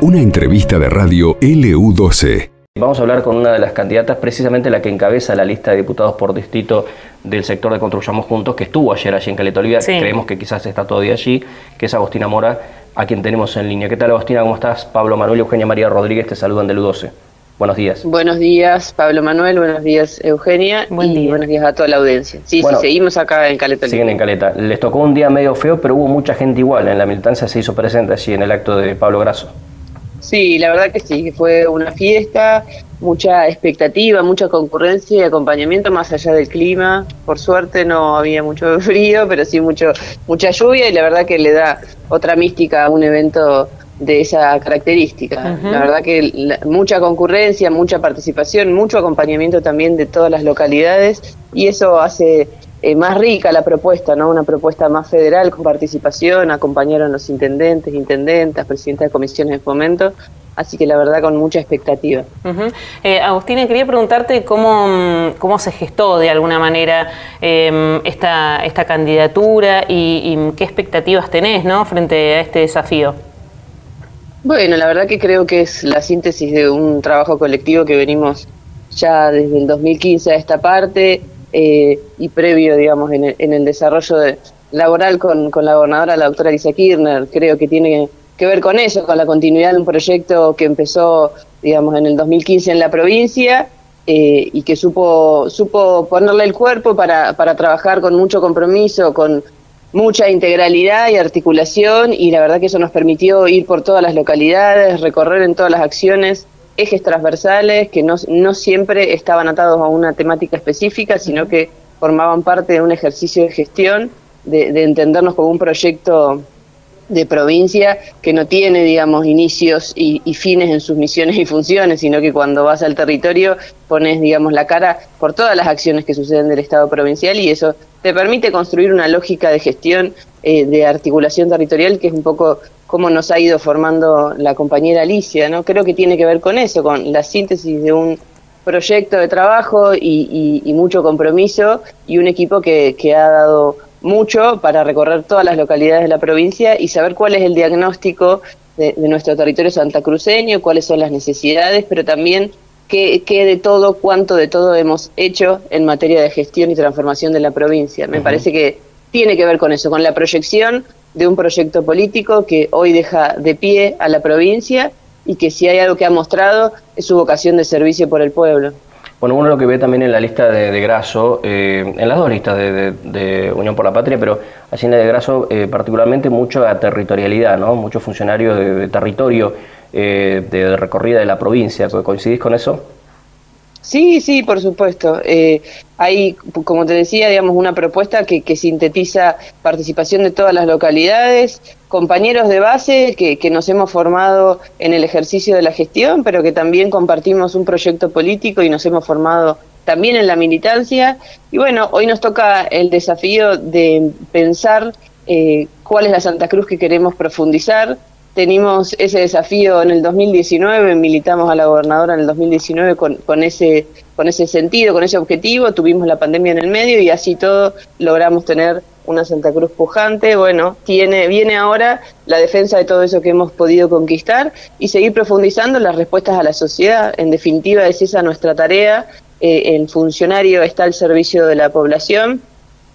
Una entrevista de radio LU12. Vamos a hablar con una de las candidatas, precisamente la que encabeza la lista de diputados por distrito del sector de Construyamos Juntos, que estuvo ayer allí en Caleta Olivia, creemos que quizás está todavía allí, que es Agostina Mora, a quien tenemos en línea. ¿Qué tal Agostina? ¿Cómo estás? Pablo Manuel y Eugenia María Rodríguez te saludan del U12. Buenos días. Buenos días, Pablo Manuel. Buenos días, Eugenia. y buenos días a toda la audiencia. Sí, sí, seguimos acá en Caleta. Siguen en Caleta. Les tocó un día medio feo, pero hubo mucha gente igual. En la militancia se hizo presente allí en el acto de Pablo Grasso. Sí, la verdad que sí, que fue una fiesta, mucha expectativa, mucha concurrencia y acompañamiento más allá del clima. Por suerte no había mucho frío, pero sí mucho mucha lluvia y la verdad que le da otra mística a un evento de esa característica. La verdad que mucha concurrencia, mucha participación, mucho acompañamiento también de todas las localidades y eso hace eh, más rica la propuesta, ¿no? Una propuesta más federal con participación, acompañaron los intendentes, intendentas, presidentes de comisiones de fomento, así que la verdad con mucha expectativa. Eh, Agustina, quería preguntarte cómo, cómo se gestó de alguna manera em, esta, esta candidatura y, y, qué expectativas tenés ¿no? frente a este desafío. Bueno, la verdad que creo que es la síntesis de un trabajo colectivo que venimos ya desde el 2015 a esta parte eh, y previo, digamos, en el, en el desarrollo laboral con, con, la gobernadora, la doctora Lisa Kirchner. Creo que tiene que ver con eso, con la continuidad de un proyecto que empezó, digamos, en el 2015 en la provincia eh, y que supo, supo ponerle el cuerpo para, para trabajar con mucho compromiso, con mucha integralidad y articulación y la verdad que eso nos permitió ir por todas las localidades, recorrer en todas las acciones ejes transversales que no, no siempre estaban atados a una temática específica, sino que formaban parte de un ejercicio de gestión, de, de entendernos como un proyecto de provincia que no tiene, digamos, inicios y, fines en sus misiones y funciones, sino que cuando vas al territorio pones, digamos, la cara por todas las acciones que suceden del Estado provincial y eso te permite construir una lógica de gestión, eh, de articulación territorial, que es un poco cómo nos ha ido formando la compañera Alicia, ¿no? Creo que tiene que ver con eso, con la síntesis de un proyecto de trabajo y, mucho compromiso y un equipo que, que ha dado mucho para recorrer todas las localidades de la provincia y saber cuál es el diagnóstico de, nuestro territorio santacruceño, cuáles son las necesidades, pero también qué, qué, de todo, cuánto de todo hemos hecho en materia de gestión y transformación de la provincia. Me parece que tiene que ver con eso, con la proyección de un proyecto político que hoy deja de pie a la provincia y que si hay algo que ha mostrado es su vocación de servicio por el pueblo. Bueno, uno lo que ve también en la lista de, Graso, eh, en las dos listas de, Unión por la Patria, pero así en la de Graso eh, particularmente mucho a territorialidad, ¿no? Muchos funcionarios de, territorio, eh, de recorrida de la provincia. ¿Coincidís con eso? Sí, sí, por supuesto. Eh, hay, como te decía, digamos, una propuesta que, que, sintetiza participación de todas las localidades, compañeros de base que, que, nos hemos formado en el ejercicio de la gestión, pero que también compartimos un proyecto político y nos hemos formado también en la militancia. Y bueno, hoy nos toca el desafío de pensar eh, cuál es la Santa Cruz que queremos profundizar, tenemos ese desafío en el 2019, militamos a la gobernadora en el 2019 con, con, ese, con ese sentido, con ese objetivo, tuvimos la pandemia en el medio y así todo logramos tener una Santa Cruz pujante. Bueno, tiene, viene ahora la defensa de todo eso que hemos podido conquistar y seguir profundizando las respuestas a la sociedad. En definitiva, es esa nuestra tarea. Eh, el funcionario está al servicio de la población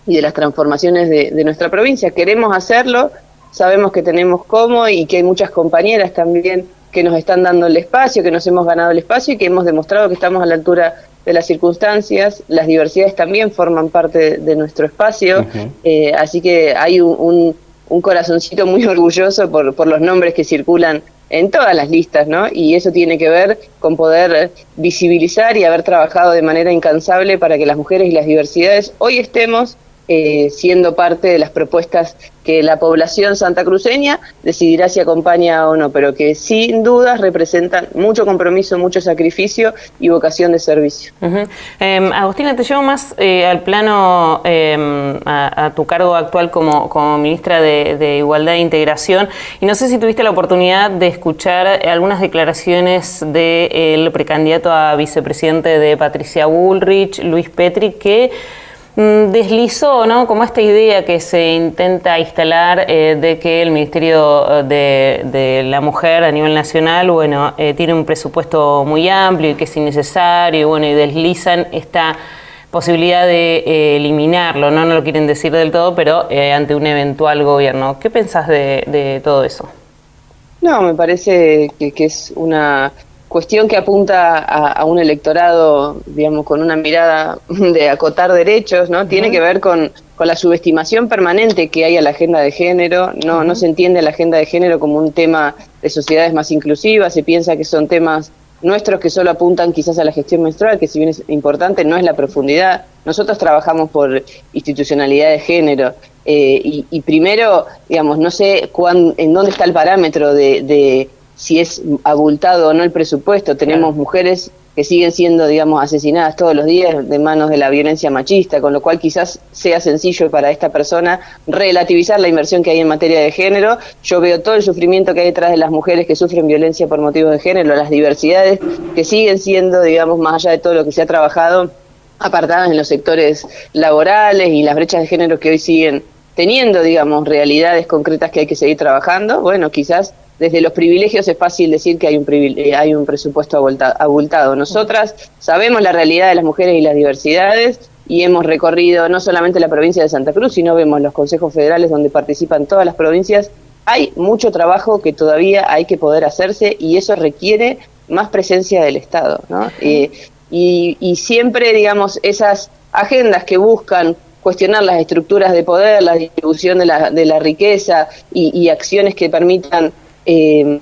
y de las transformaciones de, de nuestra provincia. Queremos hacerlo sabemos que tenemos cómo y que hay muchas compañeras también que nos están dando el espacio, que nos hemos ganado el espacio y que hemos demostrado que estamos a la altura de las circunstancias. Las diversidades también forman parte de, nuestro espacio, eh, así que hay un, un, corazoncito muy orgulloso por, por los nombres que circulan en todas las listas, ¿no? Y eso tiene que ver con poder visibilizar y haber trabajado de manera incansable para que las mujeres y las diversidades hoy estemos eh, siendo parte de las propuestas que la población santacruceña decidirá si acompaña o no, pero que sin dudas representan mucho compromiso, mucho sacrificio y vocación de servicio. Em, Agustina, te llevo más eh, al plano, em, a, tu cargo actual como, como ministra de, Igualdad e Integración, y no sé si tuviste la oportunidad de escuchar algunas declaraciones del precandidato a vicepresidente de Patricia Bullrich, Luis Petri, que deslizó, ¿no? Como esta idea que se intenta instalar eh, de que el Ministerio de, de, la Mujer a nivel nacional, bueno, eh, tiene un presupuesto muy amplio y que es innecesario, bueno, y deslizan esta posibilidad de eh, eliminarlo, ¿no? no lo quieren decir del todo, pero ante un eventual gobierno. ¿Qué pensás de, todo eso? No, me parece que, es una cuestión que apunta a, un electorado, digamos, con una mirada de acotar derechos, ¿no? Tiene que ver con, con, la subestimación permanente que hay a la agenda de género. No, no se entiende la agenda de género como un tema de sociedades más inclusivas, se piensa que son temas nuestros que solo apuntan quizás a la gestión menstrual, que si bien es importante, no es la profundidad. Nosotros trabajamos por institucionalidad de género eh, y, primero, digamos, no sé cuán, en dónde está el parámetro de, si es abultado o no el presupuesto. Tenemos mujeres que siguen siendo, digamos, asesinadas todos los días de manos de la violencia machista, con lo cual quizás sea sencillo para esta persona relativizar la inversión que hay en materia de género. Yo veo todo el sufrimiento que hay detrás de las mujeres que sufren violencia por motivos de género, las diversidades que siguen siendo, digamos, más allá de todo lo que se ha trabajado, apartadas en los sectores laborales y las brechas de género que hoy siguen teniendo, digamos, realidades concretas que hay que seguir trabajando. Bueno, quizás desde los privilegios es fácil decir que hay un, eh, hay un presupuesto abultado. Nosotras sabemos la realidad de las mujeres y las diversidades y hemos recorrido no solamente la provincia de Santa Cruz, sino vemos los consejos federales donde participan todas las provincias. Hay mucho trabajo que todavía hay que poder hacerse y eso requiere más presencia del Estado. ¿no? y, y, siempre, digamos, esas agendas que buscan cuestionar las estructuras de poder, la distribución de la, de la riqueza y, y acciones que permitan eh,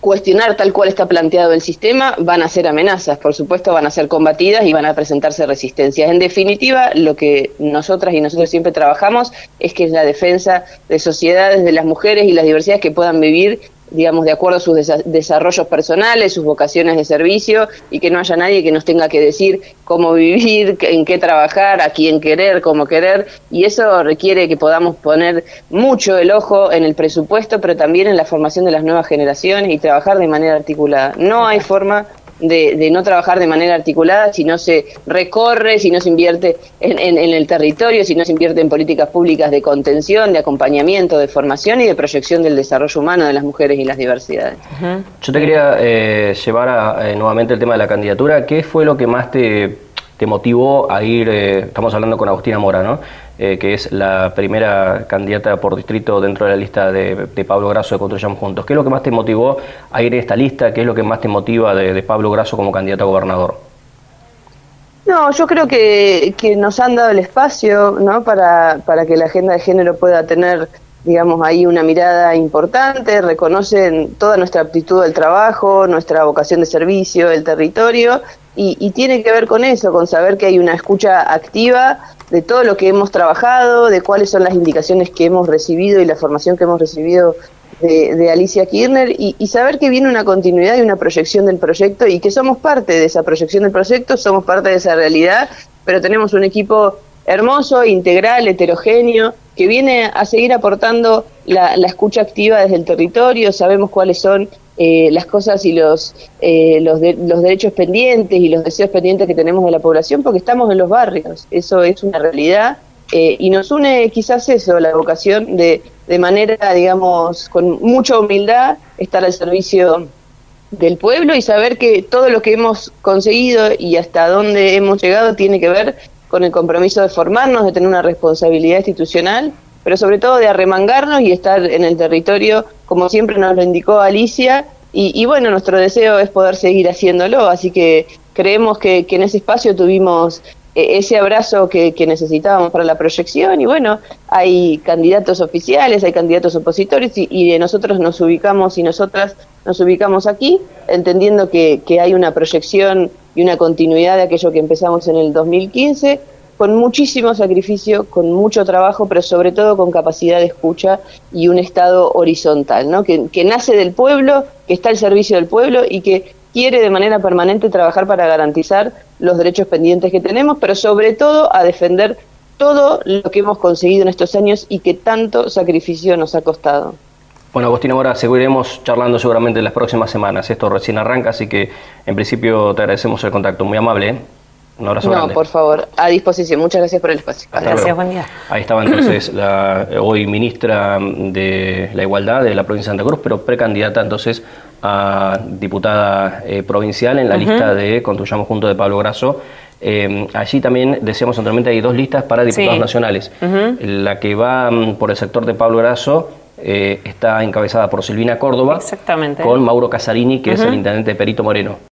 cuestionar tal cual está planteado el sistema, van a ser amenazas, por supuesto van a ser combatidas y van a presentarse resistencias. En definitiva, lo que nosotras y nosotros siempre trabajamos es que es la defensa de sociedades, de las mujeres y las diversidades que puedan vivir digamos, de acuerdo a sus desarrollos personales, sus vocaciones de servicio, y que no haya nadie que nos tenga que decir cómo vivir, en qué trabajar, a quién querer, cómo querer, y eso requiere que podamos poner mucho el ojo en el presupuesto, pero también en la formación de las nuevas generaciones y trabajar de manera articulada. No hay forma de, no trabajar de manera articulada si no se recorre, si no se invierte en, el territorio, si no se invierte en políticas públicas de contención, de acompañamiento, de formación y de proyección del desarrollo humano de las mujeres y las diversidades. Yo te quería eh, llevar a, eh, nuevamente el tema de la candidatura. ¿Qué fue lo que más te, te motivó a ir, eh, estamos hablando con Agustina Mora, ¿no? Eh, que es la primera candidata por distrito dentro de la lista de, Pablo Grasso de Construyamos Juntos. ¿Qué es lo que más te motivó a ir a esta lista? ¿Qué es lo que más te motiva de, Pablo Grasso como candidato a gobernador? No, yo creo que, nos han dado el espacio ¿no? para, para que la agenda de género pueda tener digamos, ahí una mirada importante, reconocen toda nuestra aptitud al trabajo, nuestra vocación de servicio, el territorio, y, y, tiene que ver con eso, con saber que hay una escucha activa de todo lo que hemos trabajado, de cuáles son las indicaciones que hemos recibido y la formación que hemos recibido de, Alicia Kirchner y, saber que viene una continuidad y una proyección del proyecto y que somos parte de esa proyección del proyecto, somos parte de esa realidad, pero tenemos un equipo hermoso, integral, heterogéneo, que viene a seguir aportando la escucha activa desde el territorio, sabemos cuáles son eh, las cosas y los, eh, los, los derechos pendientes y los deseos pendientes que tenemos de la población porque estamos en los barrios. Eso es una realidad eh, y nos une quizás eso, la vocación de, de manera, digamos, con mucha humildad, estar al servicio del pueblo y saber que todo lo que hemos conseguido y hasta dónde hemos llegado tiene que ver con el compromiso de formarnos, de tener una responsabilidad institucional pero sobre todo de arremangarnos y estar en el territorio, como siempre nos lo indicó Alicia, y, bueno, nuestro deseo es poder seguir haciéndolo, así que creemos que, en ese espacio tuvimos eh, ese abrazo que, necesitábamos para la proyección y bueno, hay candidatos oficiales, hay candidatos opositores y, y nosotros nos ubicamos y nosotras nos ubicamos aquí, entendiendo que, que hay una proyección y una continuidad de aquello que empezamos en el 2015 con muchísimo sacrificio, con mucho trabajo, pero sobre todo con capacidad de escucha y un Estado horizontal, ¿no? que, nace del pueblo, que está al servicio del pueblo y que quiere de manera permanente trabajar para garantizar los derechos pendientes que tenemos, pero sobre todo a defender todo lo que hemos conseguido en estos años y que tanto sacrificio nos ha costado. Bueno, Agustina Mora, seguiremos charlando seguramente en las próximas semanas. Esto recién arranca, así que en principio te agradecemos el contacto. Muy amable. ¿eh? Un abrazo no, grande. por favor, a disposición. Muchas gracias por el espacio. gracias, buen día. Ahí estaba entonces la hoy ministra de la Igualdad de la provincia de Santa Cruz, pero precandidata entonces a diputada eh, provincial en la lista de Construyamos Juntos de Pablo Grasso. Eh, allí también, decíamos anteriormente, hay dos listas para diputados Sí. nacionales. La que va mm, por el sector de Pablo Grasso eh, está encabezada por Silvina Córdoba Exactamente. con Mauro Casarini, que es el intendente de Perito Moreno.